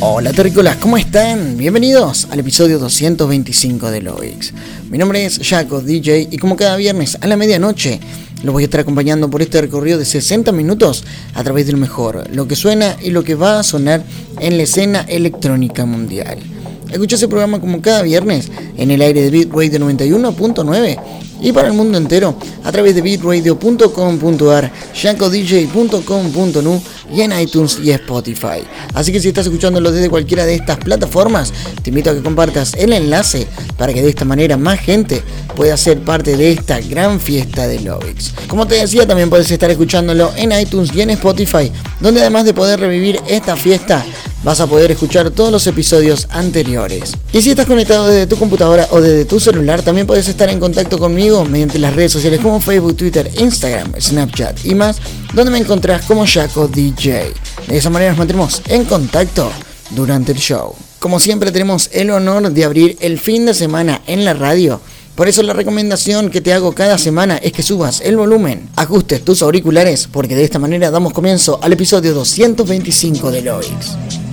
Hola terrícolas, ¿cómo están? Bienvenidos al episodio 225 de Lovix. Mi nombre es Jaco DJ y como cada viernes a la medianoche los voy a estar acompañando por este recorrido de 60 minutos a través de lo mejor, lo que suena y lo que va a sonar en la escena electrónica mundial. Escucha ese programa como cada viernes en el aire de Bitrate 91.9 y para el mundo entero a través de bitradio.com.ar, jancodj.com.nu y en iTunes y Spotify. Así que si estás escuchándolo desde cualquiera de estas plataformas, te invito a que compartas el enlace para que de esta manera más gente pueda ser parte de esta gran fiesta de Lovix. Como te decía, también puedes estar escuchándolo en iTunes y en Spotify, donde además de poder revivir esta fiesta, vas a poder escuchar todos los episodios anteriores. Y si estás conectado desde tu computadora o desde tu celular, también puedes estar en contacto conmigo mediante las redes sociales como Facebook, Twitter, Instagram, Snapchat y más, donde me encontrás como Jaco DJ. De esa manera nos mantendremos en contacto durante el show. Como siempre tenemos el honor de abrir el fin de semana en la radio. Por eso la recomendación que te hago cada semana es que subas el volumen, ajustes tus auriculares, porque de esta manera damos comienzo al episodio 225 de Loix.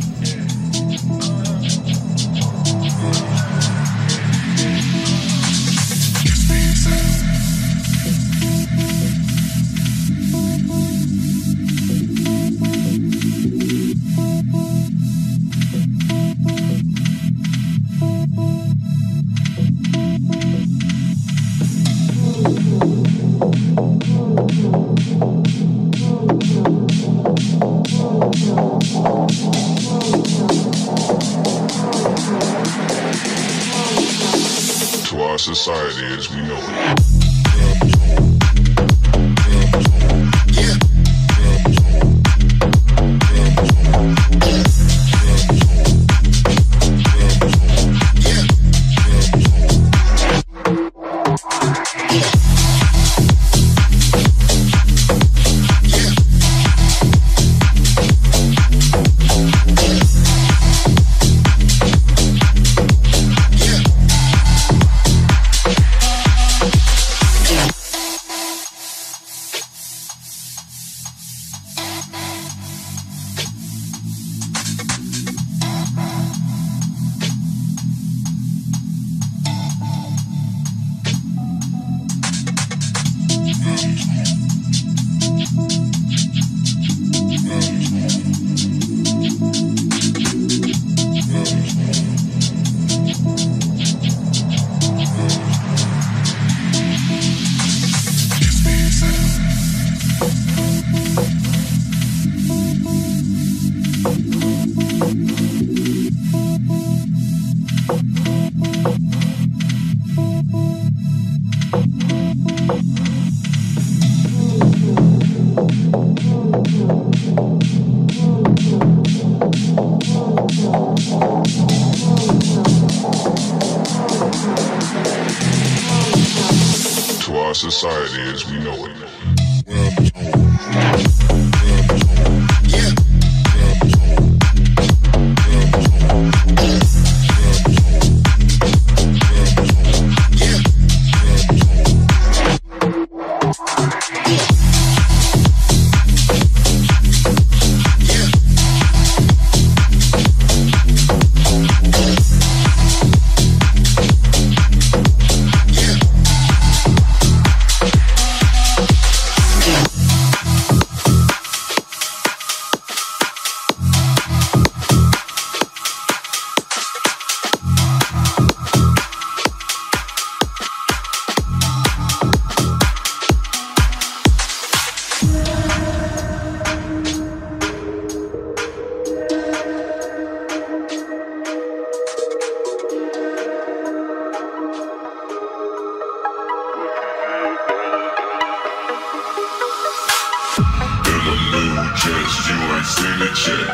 in the new jets, you ain't seen it yet.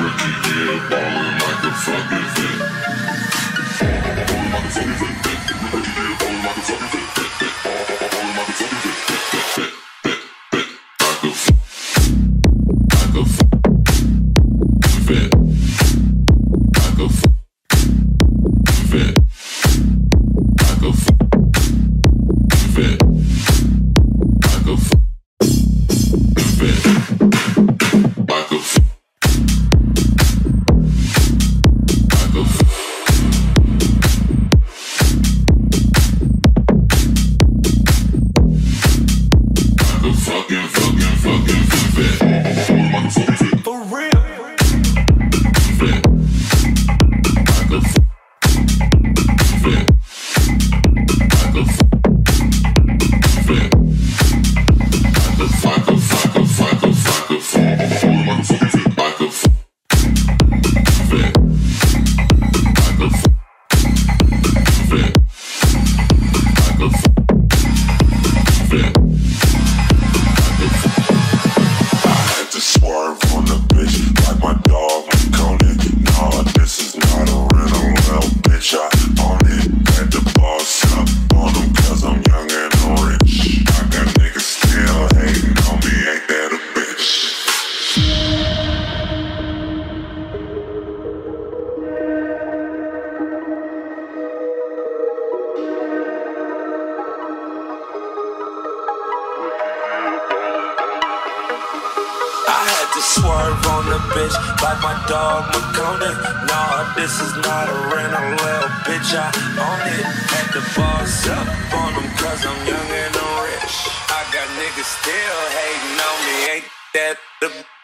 Rookie year, ballin' like a fucking vet. Ballin' like a fucking vet. Had to boss up on them cause I'm young and rich. I got niggas still hating on me, ain't that the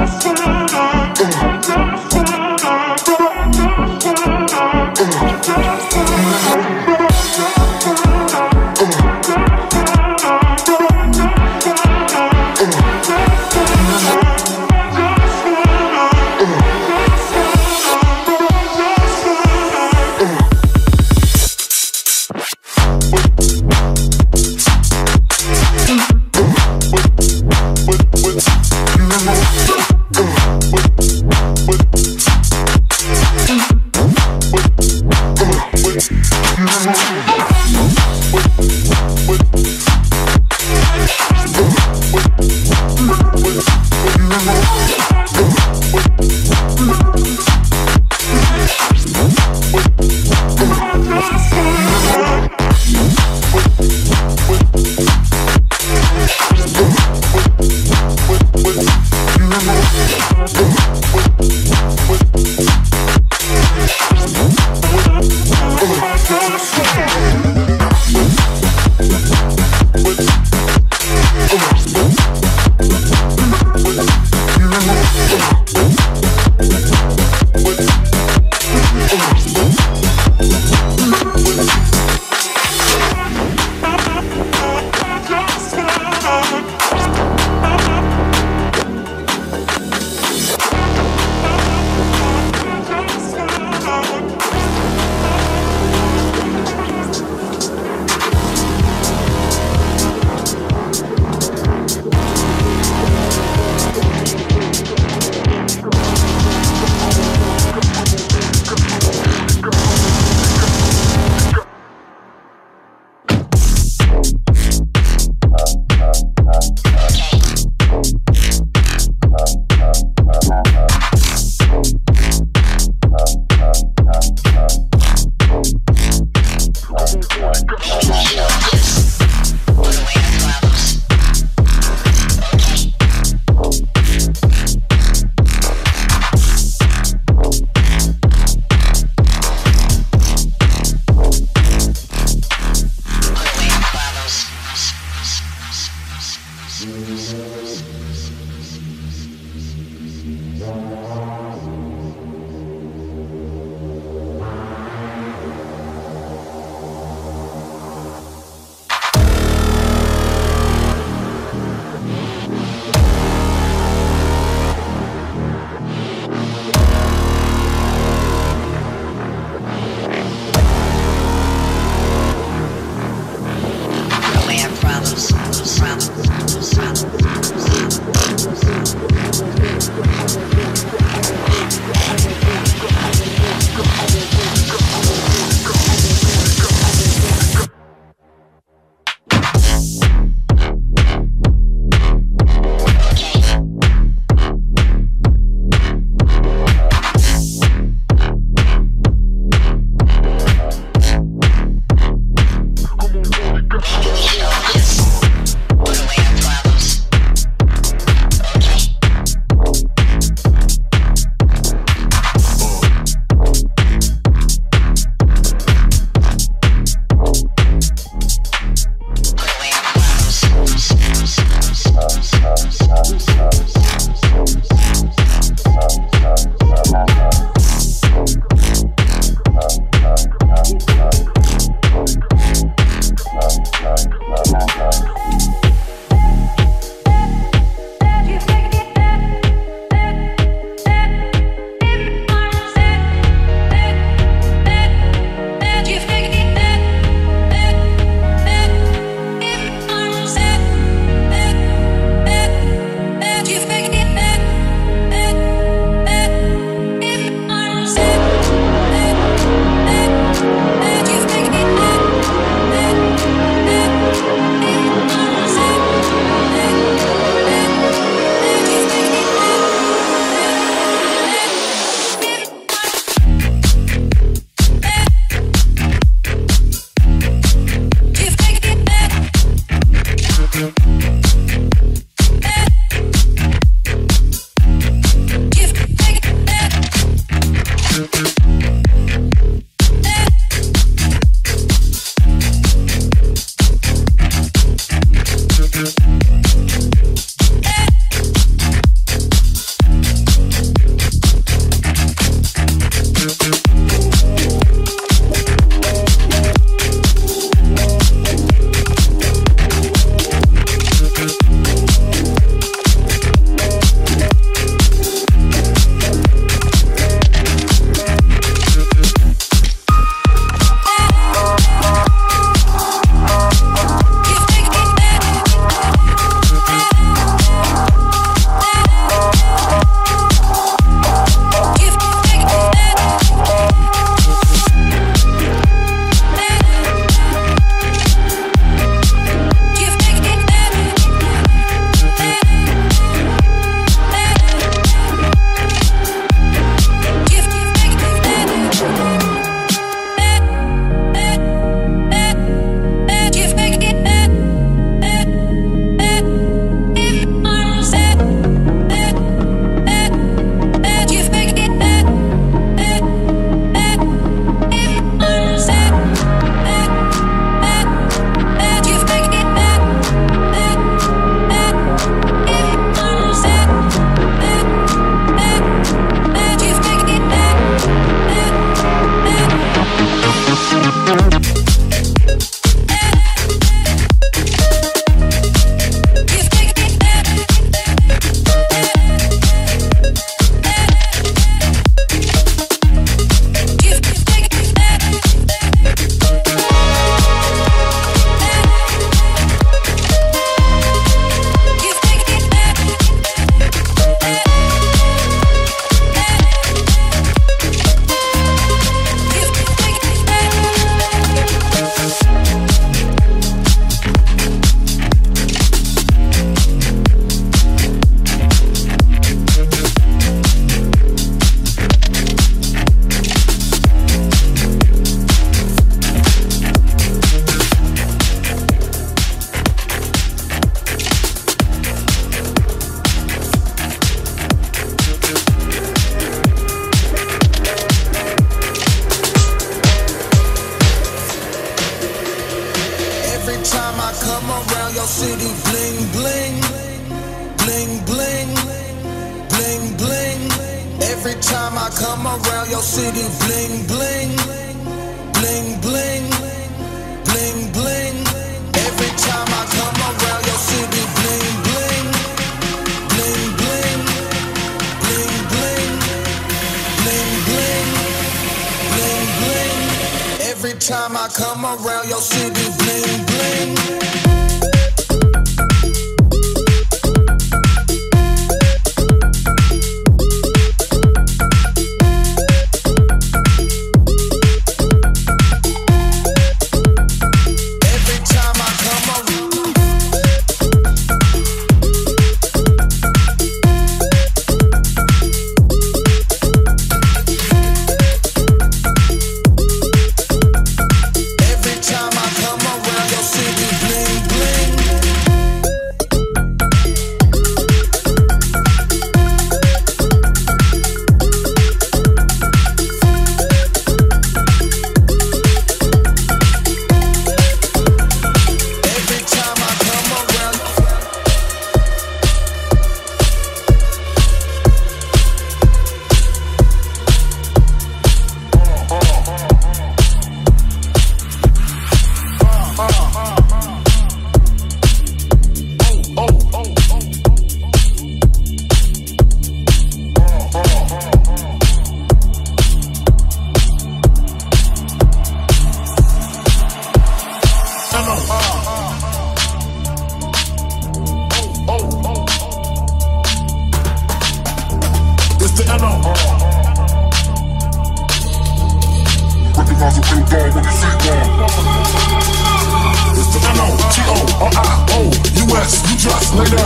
I see. Bling bling, bling bling, bling bling. Every time I come around your city, bling bling, bling bling, bling bling, bling bling, bling bling. Every time I come around your city, bling bling.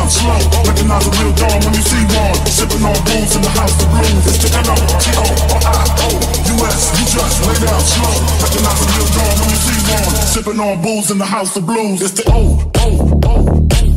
Down slow. Recognize a real dog when you see one. Sipping on booze in the house of blues. It's the T-O, or I-O, U-S, you just lay down slow. Recognize a real dog when you see one. Sipping on booze in the house of blues. It's the O, O, O. Recognize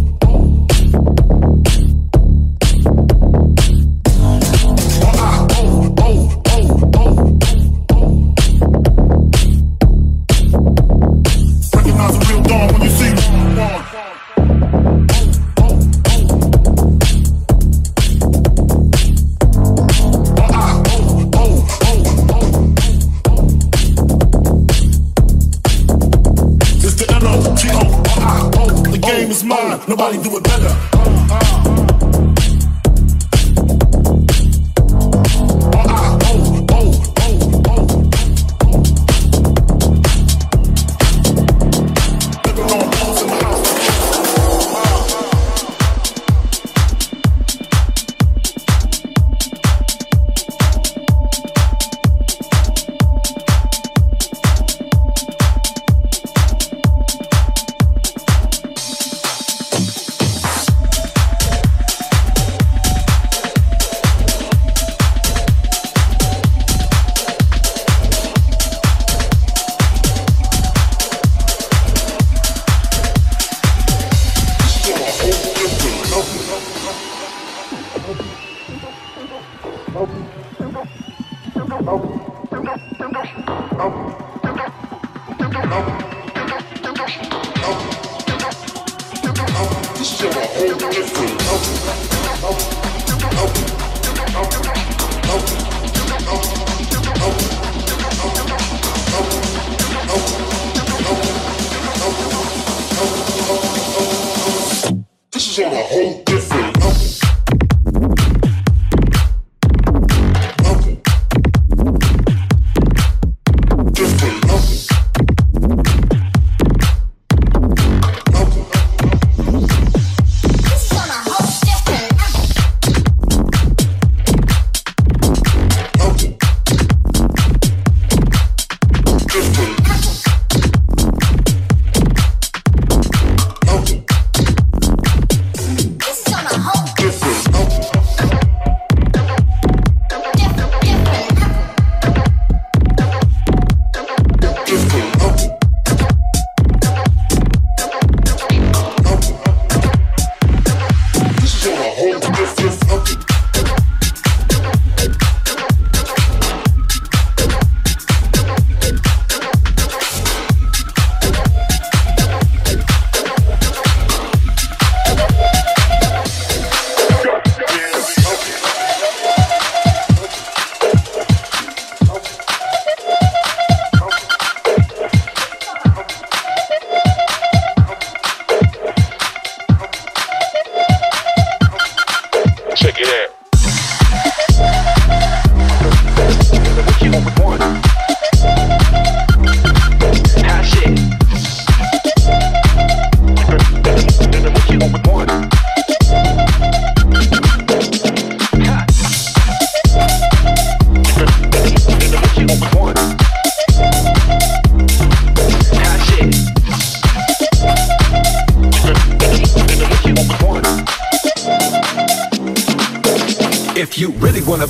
on a whole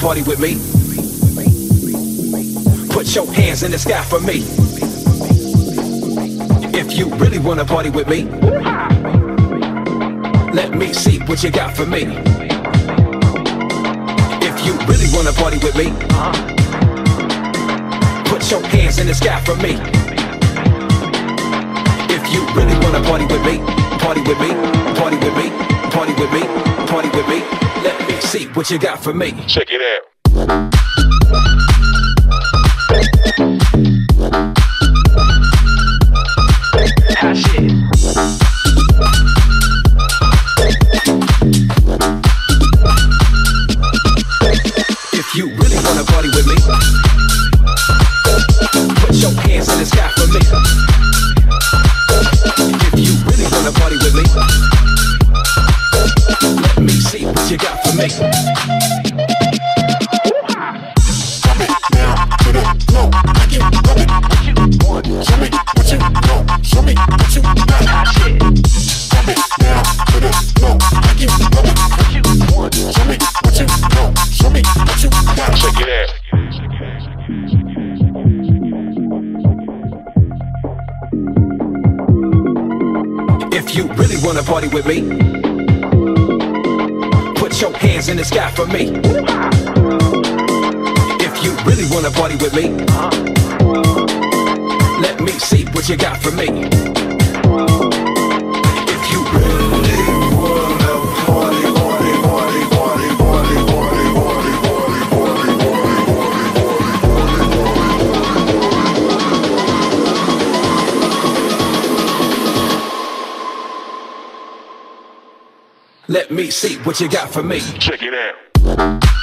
party with me? Put your hands in the sky for me. If you really wanna party with me, let me see what you got for me. If you really wanna party with me, put your hands in the sky for me. If you really wanna party with me, party with me, party with me, party with me, party with me, let me see what you got for me. Check it out. With me, put your hands in the sky for me. If you really wanna party with me, let me see what you got for me. Let me see what you got for me. Check it out.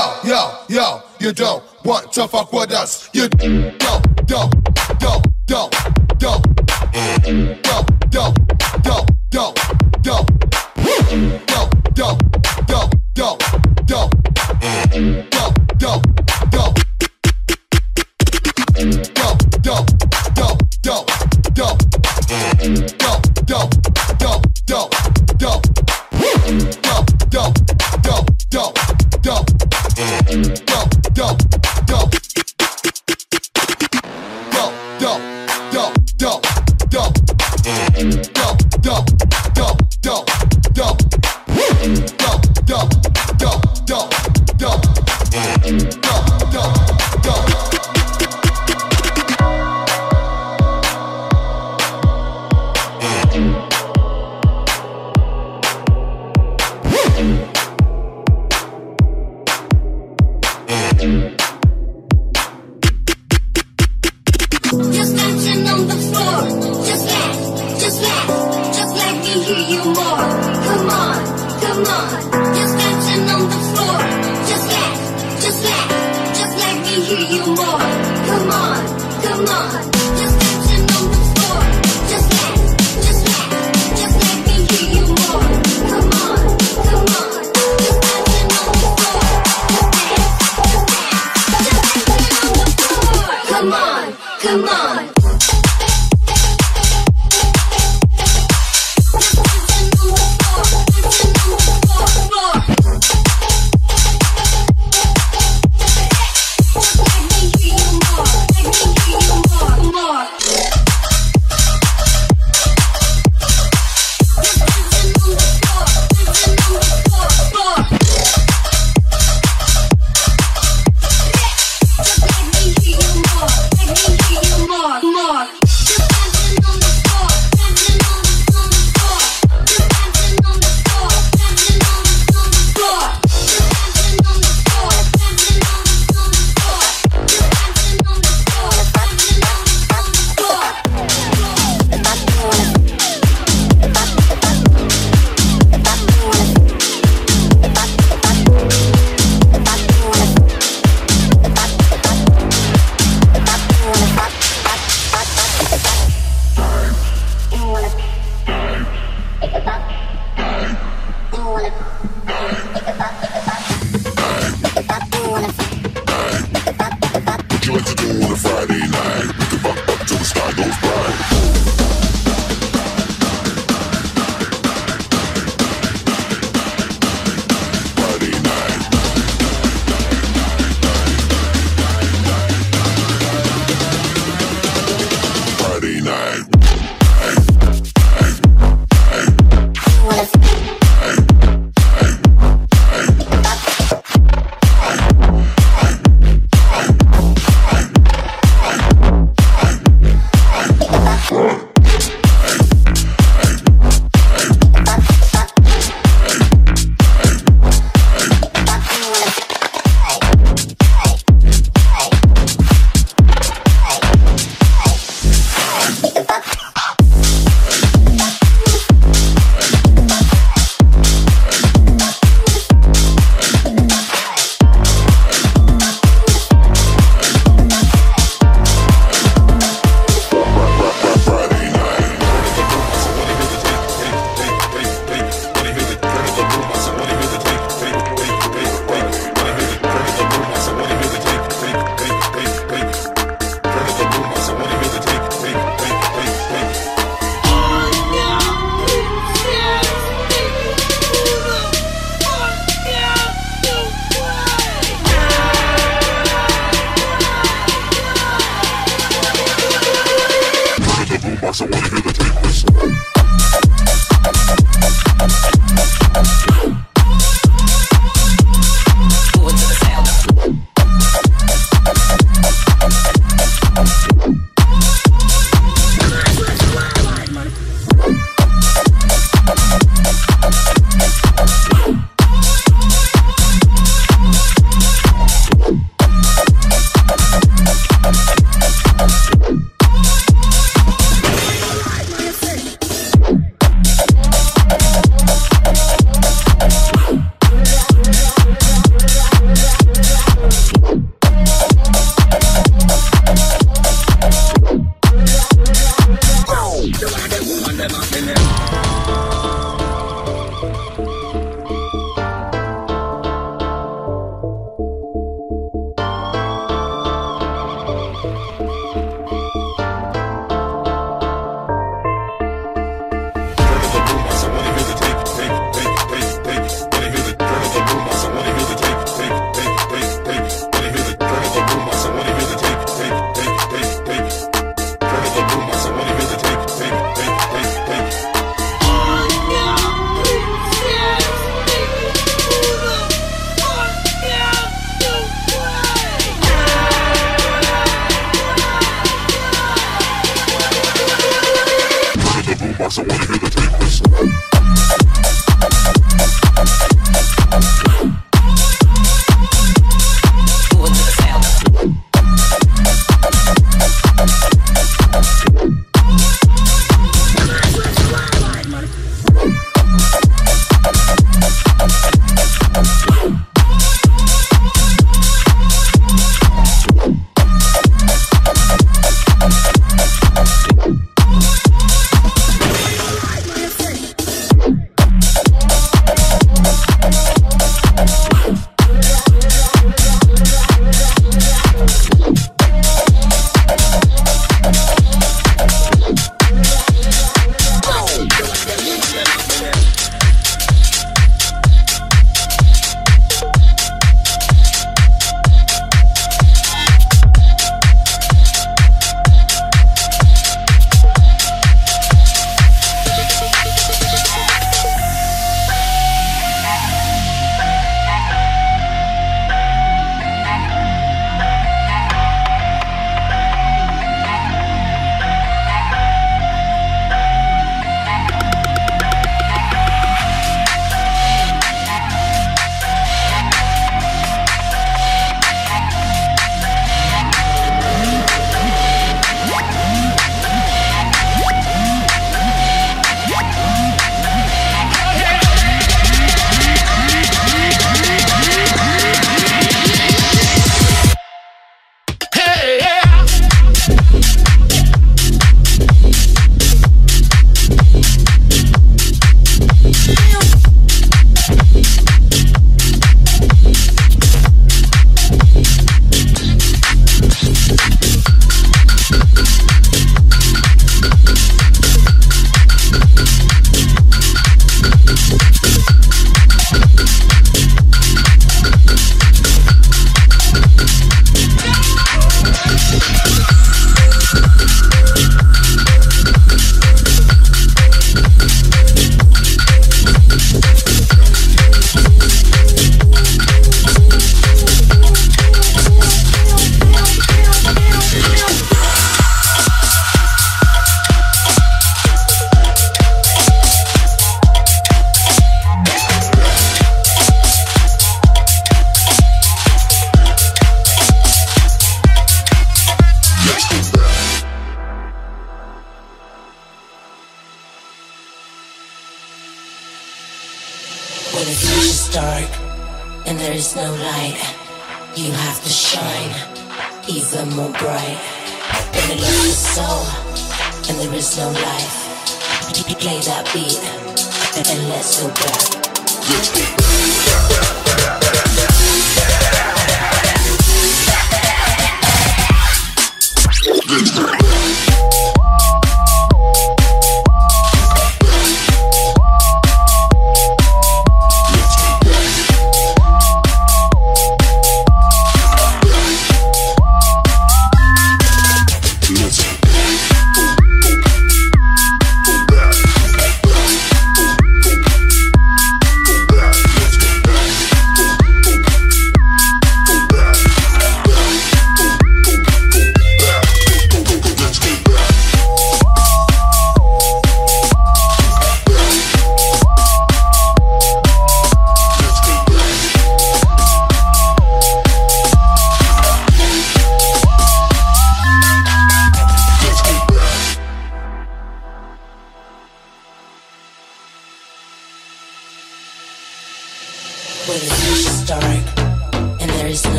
yo, yo, yo, you don't want to fuck with us. You don't, don't, don't, don't, don't, don't, don't, don't, don't.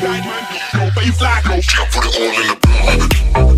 Your baby fly, no. Care, put it all in the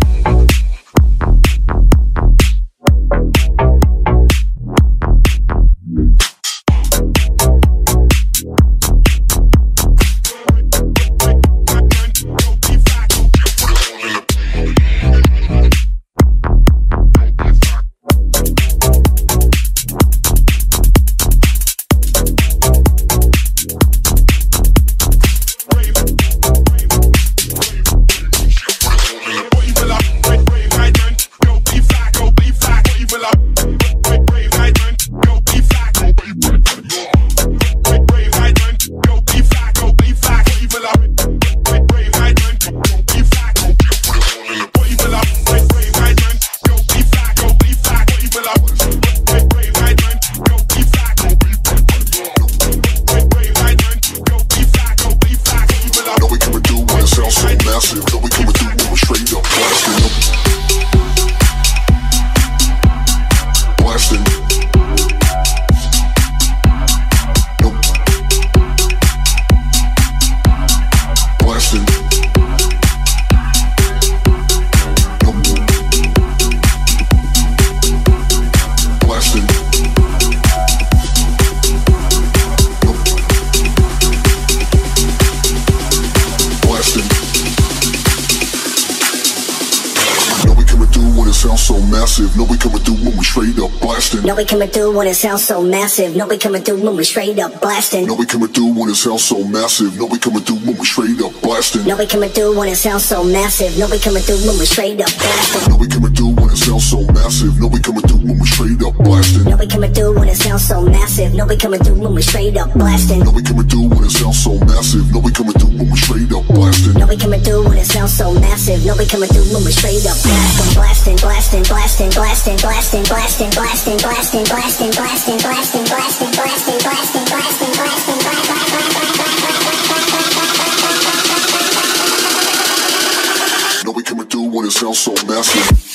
through when it sounds so massive. No, we coming through when we straight up blasting. Know we coming through when it sounds so massive. Know we coming through when we straight up blasting. No, we coming through when it sounds so massive. No, we coming through when we straight up blasting. Know we coming through when it sounds so massive. Know we coming through when we straight up blasting. No, we coming through when it sounds so massive. No, we coming through when we straight up blasting. Know we coming through when it sounds so massive. Know we coming through when we straight up blasting. No, we coming through when it sounds so massive. No, we coming through when we straight up blasting, blasting, blasting, blasting, blasting, blasting, blasting, blasting, blasting, blasting, blasting, blasting, blasting, blasting, blasting, blasting, blasting, Know we coming through when it sounds so massive.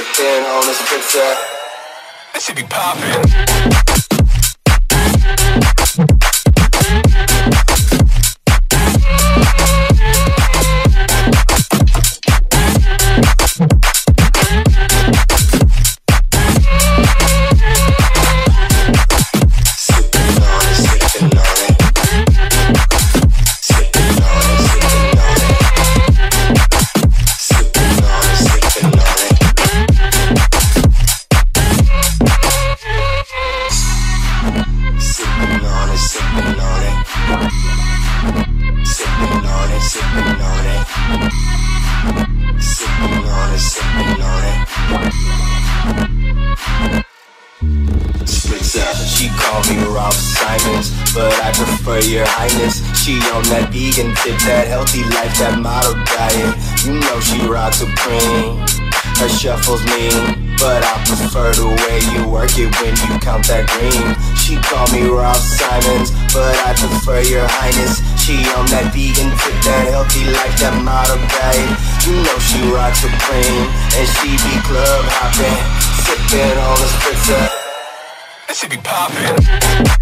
Put on this pizza. Should be popping. Supreme. Her shuffles mean, but I prefer the way you work it when you count that green. She call me Raf Simons, but I prefer your highness. She on that vegan tip, that healthy life, that model diet. You know she rocks supreme, and she be club hopping, sipping on a spritzer. That should be popping.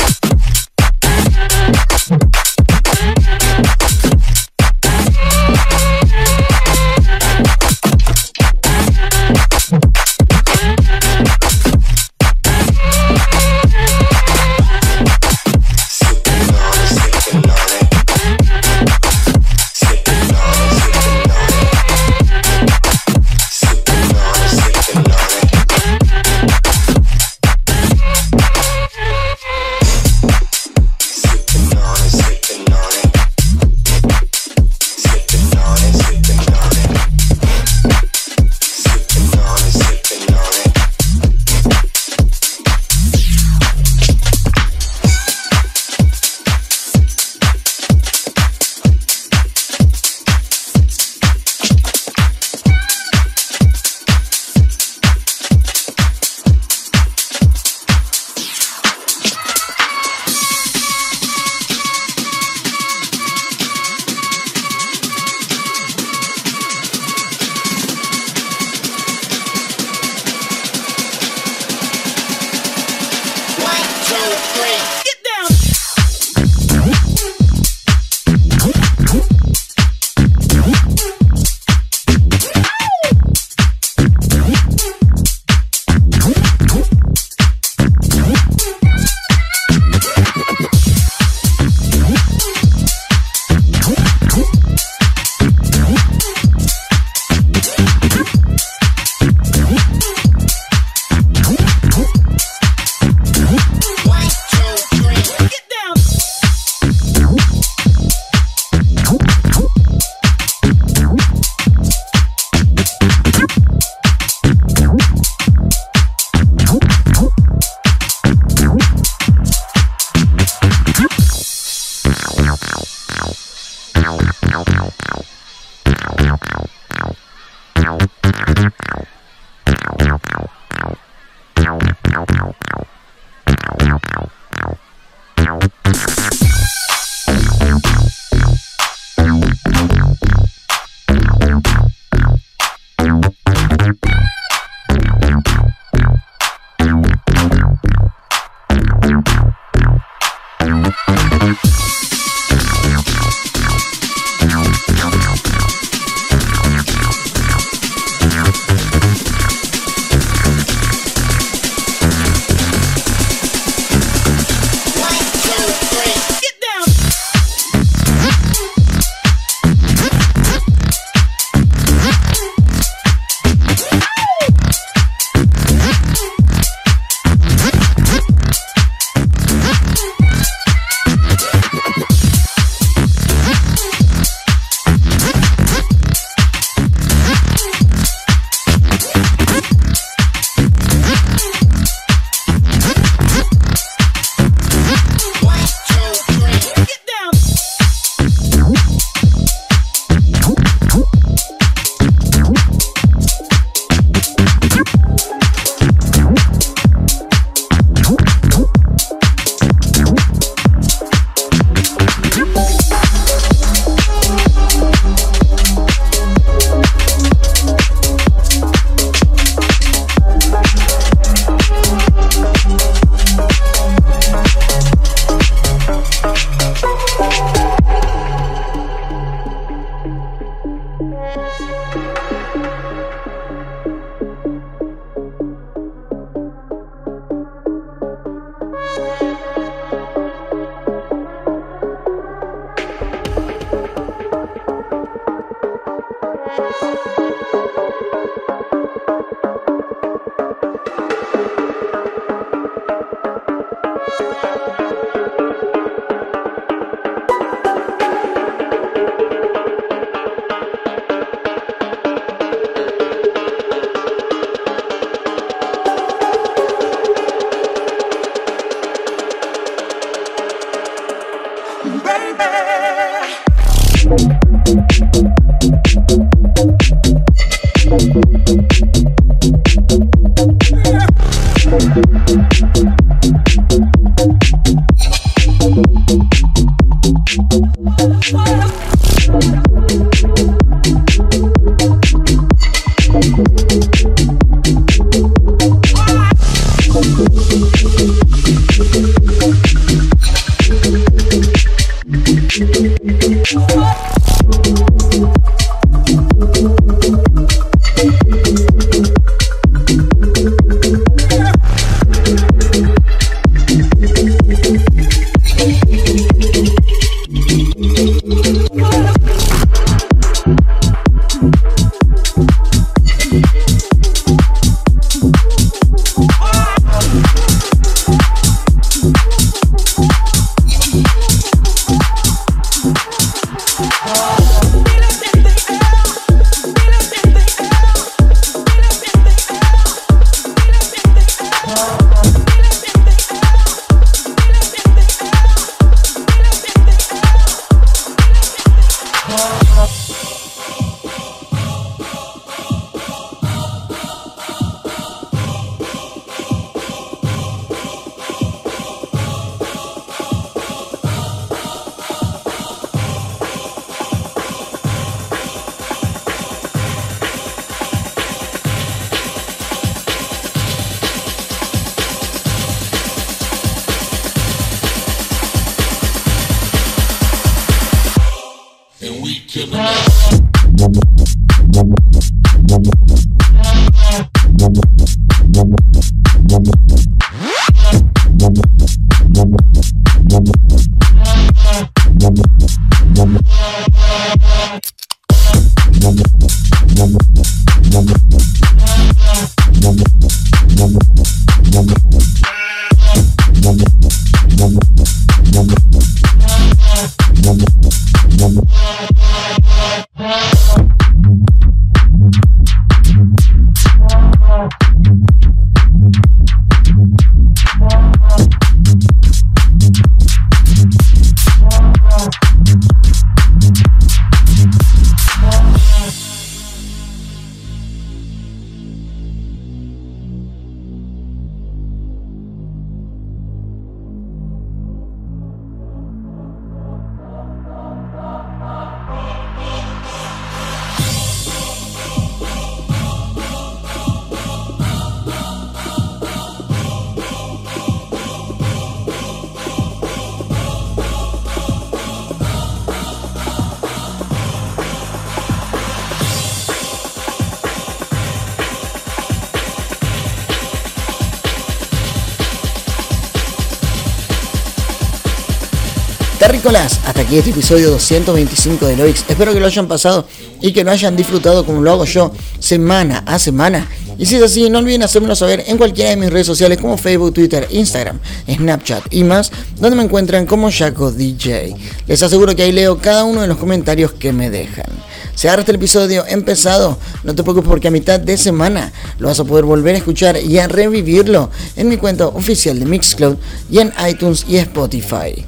Jimmy. Terrícolas, hasta aquí este episodio 225 de Loix. Espero que lo hayan pasado y que lo hayan disfrutado como lo hago yo semana a semana. Y si es así, no olviden hacérmelo saber en cualquiera de mis redes sociales como Facebook, Twitter, Instagram, Snapchat y más, donde me encuentran como Jaco DJ. Les aseguro que ahí leo cada uno de los comentarios que me dejan. Si agarraste el episodio empezado, no te preocupes porque a mitad de semana lo vas a poder volver a escuchar y a revivirlo en mi cuenta oficial de Mixcloud y en iTunes y Spotify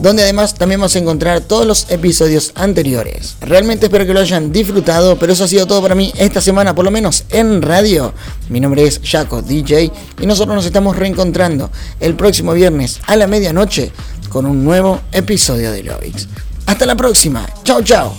donde además también vas a encontrar todos los episodios anteriores. Realmente espero que lo hayan disfrutado, pero eso ha sido todo para mí esta semana, por lo menos en radio. Mi nombre es Jaco DJ y nosotros nos estamos reencontrando el próximo viernes a la medianoche con un nuevo episodio de Lovix. Hasta la próxima, chao chao.